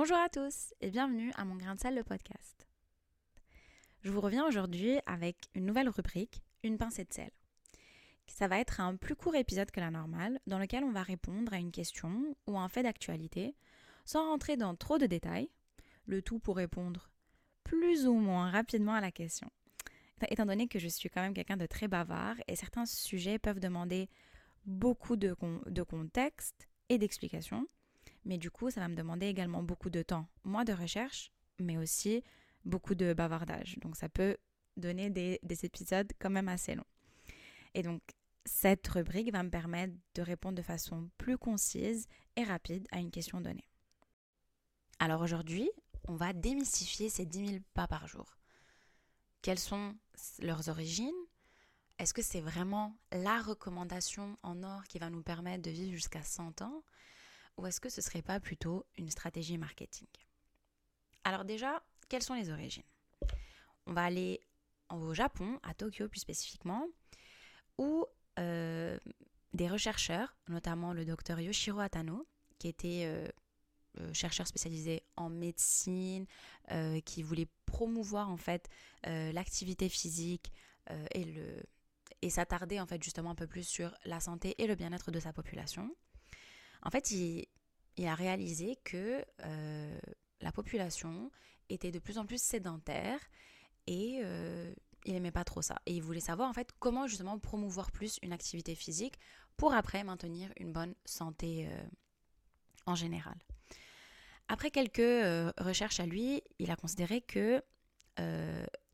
Bonjour à tous et bienvenue à mon grain de salle le podcast. Je vous reviens aujourd'hui avec une nouvelle rubrique, une pincée de sel. Ça va être un plus court épisode que la normale dans lequel on va répondre à une question ou un fait d'actualité sans rentrer dans trop de détails, le tout pour répondre plus ou moins rapidement à la question. Étant donné que je suis quand même quelqu'un de très bavard et certains sujets peuvent demander beaucoup de, de contexte et d'explications, mais du coup, ça va me demander également beaucoup de temps, moi de recherche, mais aussi beaucoup de bavardage. Donc ça peut donner des, épisodes quand même assez longs. Et donc, cette rubrique va me permettre de répondre de façon plus concise et rapide à une question donnée. Alors aujourd'hui, on va démystifier ces 10 000 pas par jour. Quelles sont leurs origines? Est-ce que c'est vraiment la recommandation en or qui va nous permettre de vivre jusqu'à 100 ans? Ou est-ce que ce serait pas plutôt une stratégie marketing? Alors déjà, quelles sont les origines? On va aller au Japon, à Tokyo plus spécifiquement, où euh, des chercheurs, notamment le docteur Yoshiro Atano, qui était euh, euh, chercheur spécialisé en médecine, qui voulait promouvoir en fait l'activité physique et et s'attarder en fait justement un peu plus sur la santé et le bien-être de sa population. En fait, il, a réalisé que euh, la population était de plus en plus sédentaire et euh, il n'aimait pas trop ça. Et il voulait savoir en fait comment justement promouvoir plus une activité physique pour après maintenir une bonne santé euh, en général. Après quelques recherches à lui, il a considéré que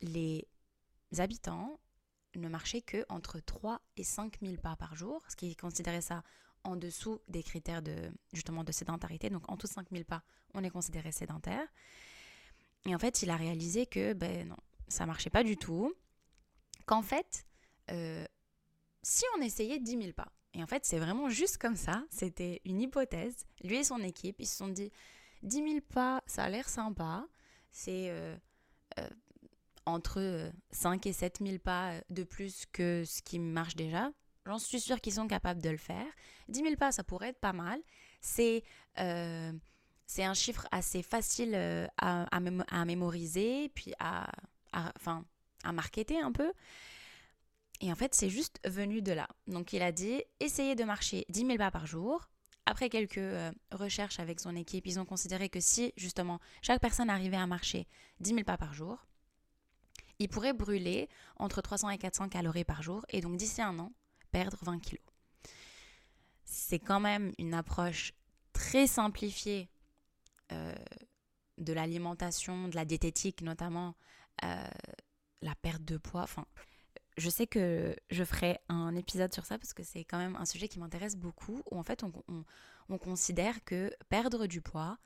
les habitants ne marchaient que entre 3 et 5 000 pas par jour, ce qui considérait ça en dessous des critères de, justement de sédentarité. Donc en tout 5000 pas, on est considéré sédentaire. Et en fait, il a réalisé que ben non, ça marchait pas du tout. Qu'en fait, euh, si on essayait 10 000 pas, et en fait, c'est vraiment juste comme ça, c'était une hypothèse. Lui et son équipe, ils se sont dit 10 000 pas, ça a l'air sympa. C'est euh, euh, entre 5 et 7 000 pas de plus que ce qui marche déjà. J'en suis sûre qu'ils sont capables de le faire. 10 000 pas, ça pourrait être pas mal. C'est euh, un chiffre assez facile euh, à, à, mémoriser, puis à, enfin, à marketer un peu. Et en fait, c'est juste venu de là. Donc, il a dit essayez de marcher 10 000 pas par jour. Après quelques euh, recherches avec son équipe, ils ont considéré que si, justement, chaque personne arrivait à marcher 10 000 pas par jour, il pourrait brûler entre 300 et 400 calories par jour. Et donc, d'ici un an, perdre 20 kilos. C'est quand même une approche très simplifiée euh, de l'alimentation, de la diététique notamment, euh, la perte de poids. Enfin, je sais que je ferai un épisode sur ça parce que c'est quand même un sujet qui m'intéresse beaucoup, où en fait on, on considère que perdre du poids,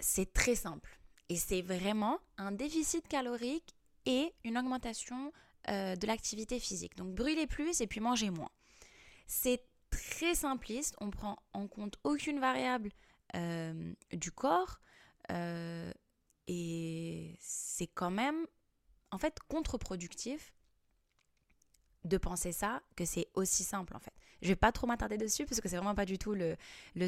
c'est très simple. Et c'est vraiment un déficit calorique et une augmentation euh, de l'activité physique. Donc brûlez plus et puis mangez moins. C'est très simpliste, on prend en compte aucune variable euh, du corps euh, et c'est quand même en fait contre-productif de penser ça, que c'est aussi simple en fait. Je vais pas trop m'attarder dessus parce que c'est vraiment pas du tout le,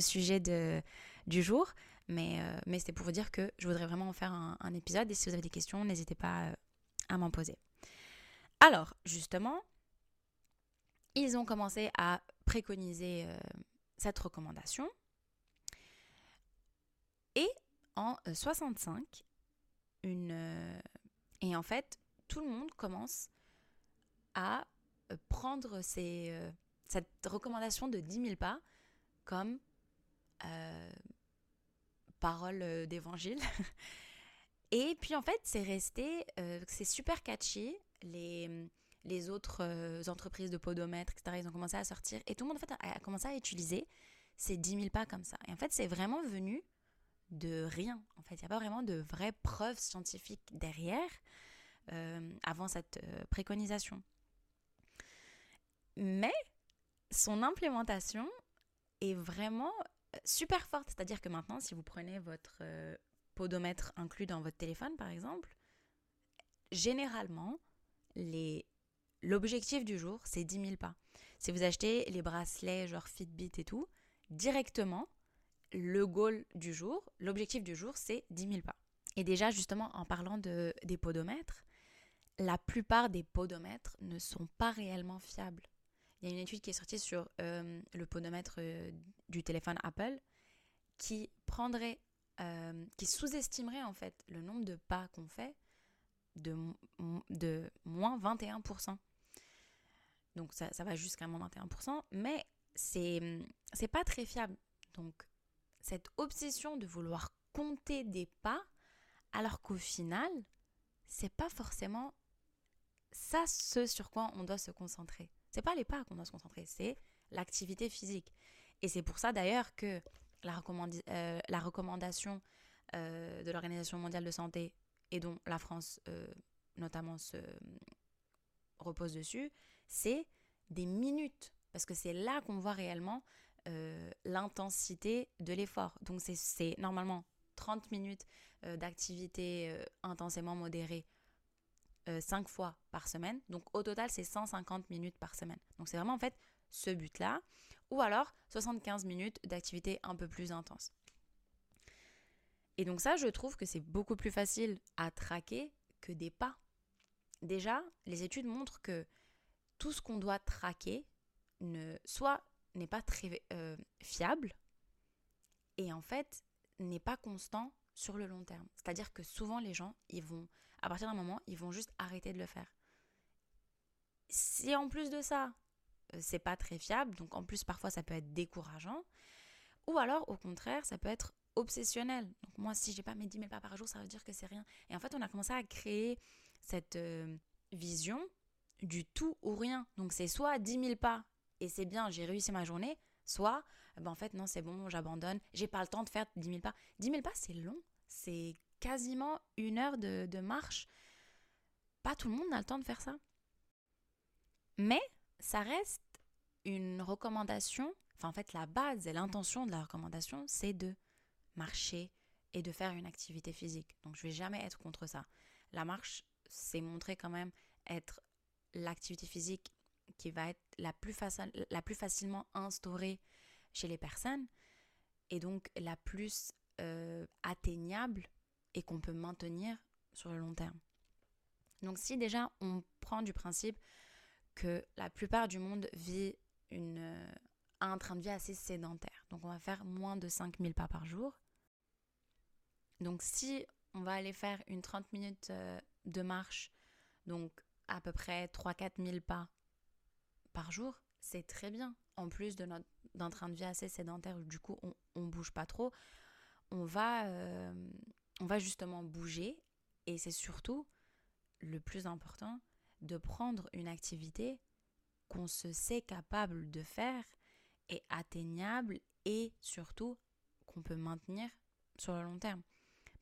sujet de, du jour, mais, mais c'est pour vous dire que je voudrais vraiment en faire un épisode et si vous avez des questions, n'hésitez pas à m'en poser. Alors, justement, ils ont commencé à préconiser euh, cette recommandation. Et en 65, euh, euh, et en fait, tout le monde commence à prendre cette recommandation de 10 000 pas comme parole d'évangile. et puis en fait, c'est resté, c'est super catchy les, autres euh, entreprises de podomètres, etc., ils ont commencé à sortir. Et tout le monde, a, commencé à utiliser ces 10 000 pas comme ça. Et en fait, c'est vraiment venu de rien. En fait, il n'y a pas vraiment de vraies preuves scientifiques derrière euh, avant cette euh, préconisation. Mais son implémentation est vraiment super forte. C'est-à-dire que maintenant, si vous prenez votre podomètre inclus dans votre téléphone, par exemple, généralement, l'objectif du jour, c'est 10 000 pas. Si vous achetez les bracelets genre Fitbit et tout, directement, le goal du jour, l'objectif du jour, c'est 10 000 pas. Et déjà, justement, en parlant de, des podomètres, la plupart des podomètres ne sont pas réellement fiables. Il y a une étude qui est sortie sur euh, le podomètre euh, du téléphone Apple qui prendrait, euh, qui sous-estimerait en fait le nombre de pas qu'on fait de, de moins 21%. Donc ça, ça va jusqu'à moins 21%, mais c'est, pas très fiable. Donc cette obsession de vouloir compter des pas, alors qu'au final, c'est pas forcément ça ce sur quoi on doit se concentrer. C'est pas les pas qu'on doit se concentrer, c'est l'activité physique. Et c'est pour ça d'ailleurs que la, euh, la recommandation euh, de l'Organisation mondiale de santé et dont la France euh, notamment se repose dessus, c'est des minutes. Parce que c'est là qu'on voit réellement l'intensité de l'effort. Donc c'est normalement 30 minutes d'activité intensément modérée 5 fois par semaine. Donc au total, c'est 150 minutes par semaine. Donc c'est vraiment en fait ce but-là. Ou alors 75 minutes d'activité un peu plus intense. Et donc ça, je trouve que c'est beaucoup plus facile à traquer que des pas. Déjà, les études montrent que tout ce qu'on doit traquer soit n'est pas très euh, fiable et en fait n'est pas constant sur le long terme. C'est-à-dire que souvent les gens, ils vont, à partir d'un moment, ils vont juste arrêter de le faire. Si en plus de ça, euh, c'est pas très fiable, donc en plus parfois ça peut être décourageant, ou alors au contraire, ça peut être obsessionnel. Donc moi, si j'ai pas mes 10 000 pas par jour, ça veut dire que c'est rien. Et en fait, on a commencé à créer cette euh, vision du tout ou rien. Donc c'est soit 10 000 pas et c'est bien, j'ai réussi ma journée, soit ben en fait non, c'est bon, j'abandonne, j'ai pas le temps de faire 10 000 pas. 10 000 pas, c'est long, c'est quasiment une heure de, de marche. Pas tout le monde a le temps de faire ça. Mais ça reste une recommandation, enfin en fait la base et l'intention de la recommandation, c'est de marcher et de faire une activité physique. Donc je vais jamais être contre ça. La marche, c'est montrer quand même être l'activité physique qui va être la plus, la plus facilement instaurée chez les personnes et donc la plus euh, atteignable et qu'on peut maintenir sur le long terme. Donc si déjà on prend du principe que la plupart du monde vit une, euh, un train de vie assez sédentaire, donc on va faire moins de 5000 pas par jour. Donc si on va aller faire une 30 minutes euh, de marche, donc à peu près 3-4 000 pas par jour, c'est très bien. En plus de notre, d'un train de vie assez sédentaire où du coup on ne bouge pas trop, on va, euh, on va justement bouger et c'est surtout le plus important de prendre une activité qu'on se sait capable de faire et atteignable et surtout qu'on peut maintenir sur le long terme.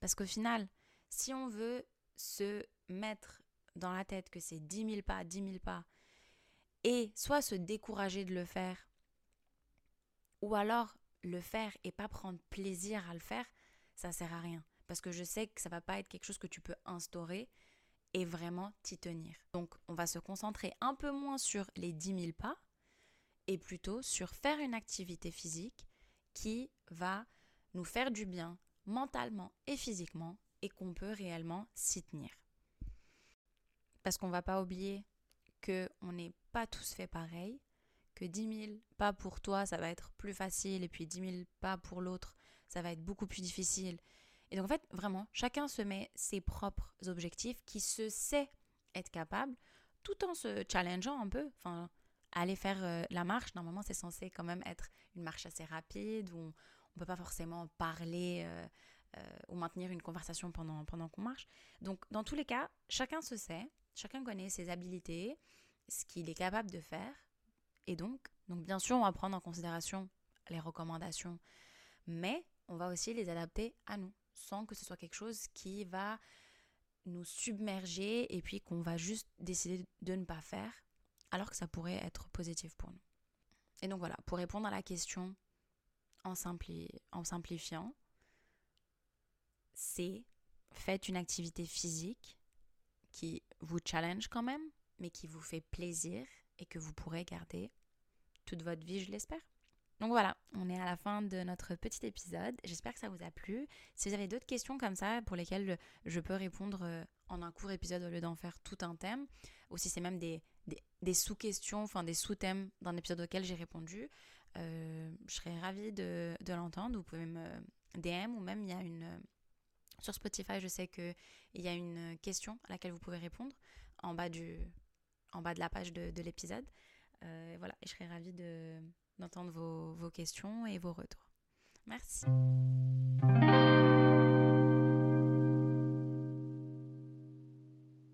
Parce qu'au final, si on veut se mettre dans la tête que c'est 10 000 pas, 10 000 pas, et soit se décourager de le faire, ou alors le faire et pas prendre plaisir à le faire, ça sert à rien. Parce que je sais que ça va pas être quelque chose que tu peux instaurer et vraiment t'y tenir. Donc on va se concentrer un peu moins sur les 10 000 pas et plutôt sur faire une activité physique qui va nous faire du bien mentalement et physiquement et qu'on peut réellement s'y tenir. Parce qu'on ne va pas oublier qu'on n'est pas tous fait pareil, que 10 000 pas pour toi, ça va être plus facile, et puis 10 000 pas pour l'autre, ça va être beaucoup plus difficile. Et donc en fait, vraiment, chacun se met ses propres objectifs, qui se sait être capable, tout en se challengeant un peu. Enfin, aller faire euh, la marche, normalement, c'est censé quand même être une marche assez rapide, où on ne peut pas forcément parler euh, euh, ou maintenir une conversation pendant, pendant qu'on marche. Donc dans tous les cas, chacun se sait, chacun connaît ses habilités, ce qu'il est capable de faire. Et donc, donc bien sûr, on va prendre en considération les recommandations, mais on va aussi les adapter à nous, sans que ce soit quelque chose qui va nous submerger et puis qu'on va juste décider de ne pas faire, alors que ça pourrait être positif pour nous. Et donc voilà, pour répondre à la question en, en simplifiant, c'est faites une activité physique qui vous challenge quand même, mais qui vous fait plaisir et que vous pourrez garder toute votre vie, je l'espère. Donc voilà, on est à la fin de notre petit épisode. J'espère que ça vous a plu. Si vous avez d'autres questions comme ça pour lesquelles je peux répondre euh, en un court épisode au lieu d'en faire tout un thème, ou si c'est même des, des, sous-questions, enfin des sous-thèmes d'un épisode auquel j'ai répondu, euh, je serais ravie de, de l'entendre. Vous pouvez me DM ou même il y a une... Sur Spotify, je sais qu'il y a une question à laquelle vous pouvez répondre en bas, du, en bas de la page de, de l'épisode. Euh, voilà, et je serais ravie de d'entendre vos, vos questions et vos retours. Merci.